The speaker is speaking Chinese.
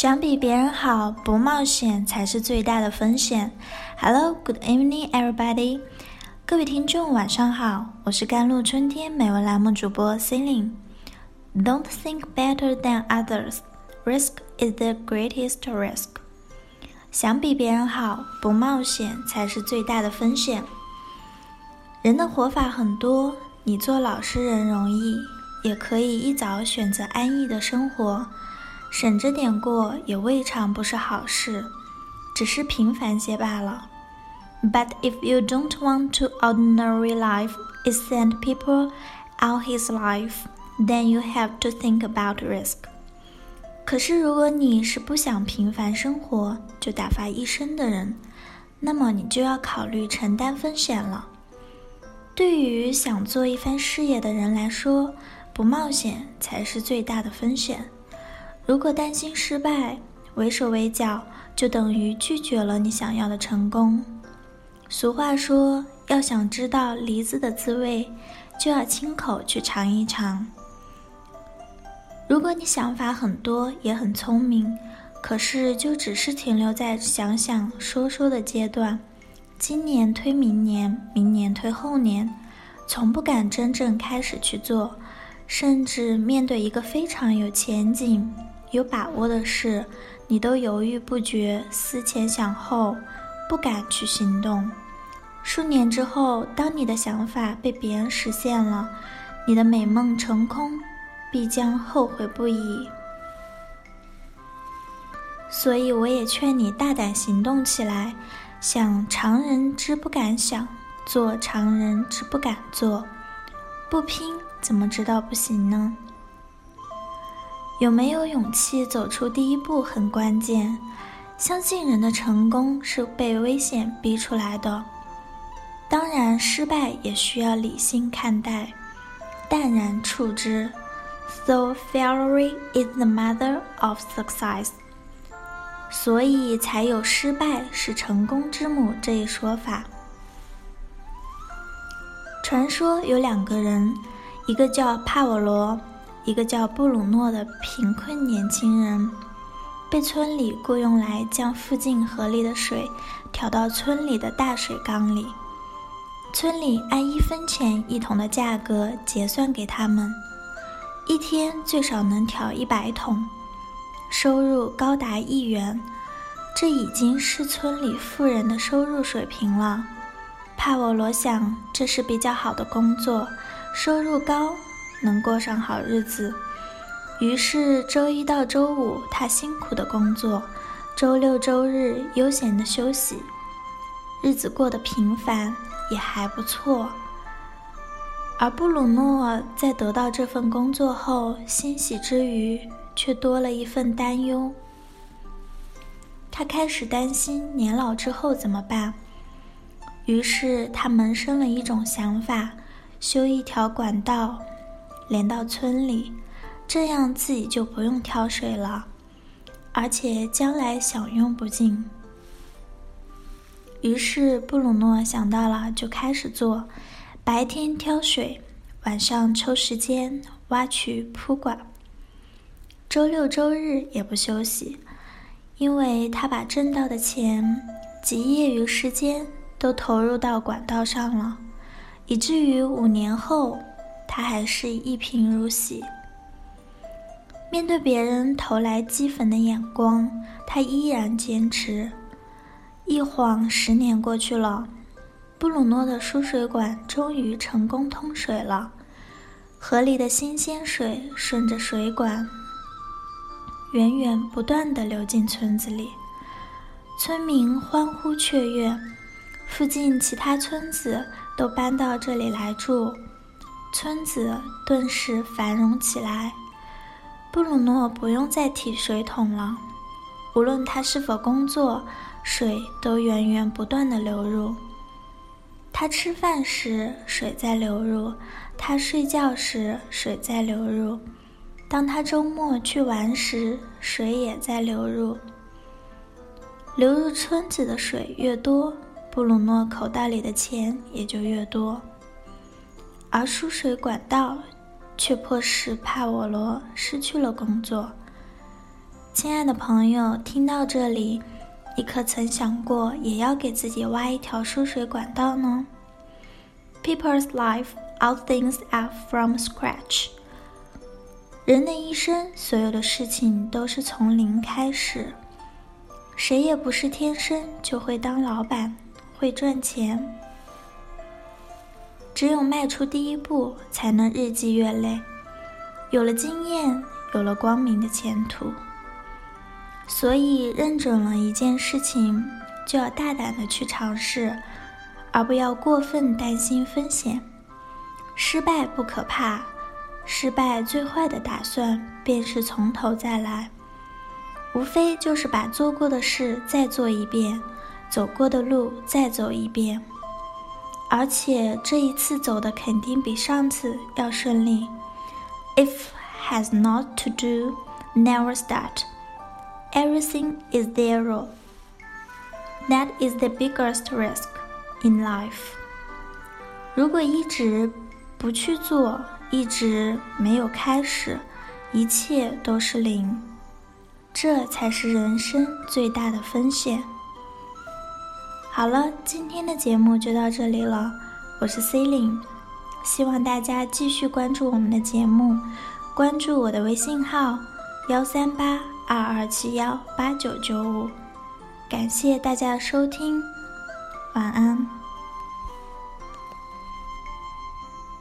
想比别人好，不冒险才是最大的风险。Hello, good evening, everybody. 各位听众，晚上好，我是甘露春天美文栏目主播 Celine。Don't think better than others. Risk is the greatest risk. 想比别人好，不冒险才是最大的风险。人的活法很多，你做老实人容易，也可以一早选择安逸的生活。省着点过也未尝不是好事，只是平凡些罢了。But if you don't want to ordinary life is send people out his life, then you have to think about risk. 可是如果你是不想平凡生活就打发一生的人，那么你就要考虑承担风险了。对于想做一番事业的人来说，不冒险才是最大的风险。如果担心失败，畏手畏脚，就等于拒绝了你想要的成功。俗话说，要想知道梨子的滋味，就要亲口去尝一尝。如果你想法很多，也很聪明，可是就只是停留在想想说说的阶段，今年推明年，明年推后年，从不敢真正开始去做，甚至面对一个非常有前景。有把握的事，你都犹豫不决，思前想后，不敢去行动。数年之后，当你的想法被别人实现了，你的美梦成空，必将后悔不已。所以，我也劝你大胆行动起来，想常人之不敢想，做常人之不敢做。不拼，怎么知道不行呢？有没有勇气走出第一步很关键。相信人的成功是被危险逼出来的，当然失败也需要理性看待，淡然处之。So failure is the mother of success。所以才有失败是成功之母这一说法。传说有两个人，一个叫帕瓦罗。一个叫布鲁诺的贫困年轻人，被村里雇佣来将附近河里的水调到村里的大水缸里。村里按一分钱一桶的价格结算给他们，一天最少能调一百桶，收入高达一元。这已经是村里富人的收入水平了。帕沃罗想，这是比较好的工作，收入高。能过上好日子，于是周一到周五他辛苦的工作，周六周日悠闲的休息，日子过得平凡也还不错。而布鲁诺在得到这份工作后，欣喜之余却多了一份担忧。他开始担心年老之后怎么办，于是他萌生了一种想法：修一条管道。连到村里，这样自己就不用挑水了，而且将来享用不尽。于是布鲁诺想到了，就开始做，白天挑水，晚上抽时间挖渠铺管，周六周日也不休息，因为他把挣到的钱及业余时间都投入到管道上了，以至于五年后。他还是一贫如洗。面对别人投来讥讽的眼光，他依然坚持。一晃十年过去了，布鲁诺的输水管终于成功通水了。河里的新鲜水顺着水管源源不断地流进村子里，村民欢呼雀跃，附近其他村子都搬到这里来住。村子顿时繁荣起来。布鲁诺不用再提水桶了，无论他是否工作，水都源源不断的流入。他吃饭时，水在流入；他睡觉时，水在流入；当他周末去玩时，水也在流入。流入村子的水越多，布鲁诺口袋里的钱也就越多。而输水管道却迫使帕沃罗失去了工作。亲爱的朋友，听到这里，你可曾想过也要给自己挖一条输水管道呢？People's life all things are from scratch。人的一生，所有的事情都是从零开始。谁也不是天生就会当老板，会赚钱。只有迈出第一步，才能日积月累。有了经验，有了光明的前途。所以，认准了一件事情，就要大胆的去尝试，而不要过分担心风险。失败不可怕。失败最坏的打算便是从头再来，无非就是把做过的事再做一遍，走过的路再走一遍，而且这一次走的肯定比上次要顺利。If has not to do, never start. Everything is zero. That is the biggest risk in life. 如果一直不去做。一直没有开始，一切都是零，这才是人生最大的风险。好了，今天的节目就到这里了，我是 c e l i n e 希望大家继续关注我们的节目，关注我的微信号幺三八二二七幺八九九五，感谢大家的收听，晚安。